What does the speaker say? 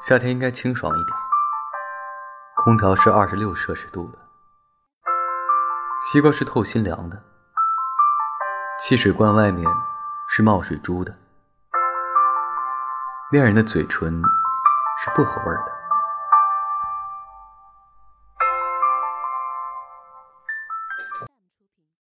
夏天应该清爽一点。空调是二十六摄氏度的西瓜是透心凉的汽水罐外面是冒水珠的。恋人的嘴唇是薄荷味的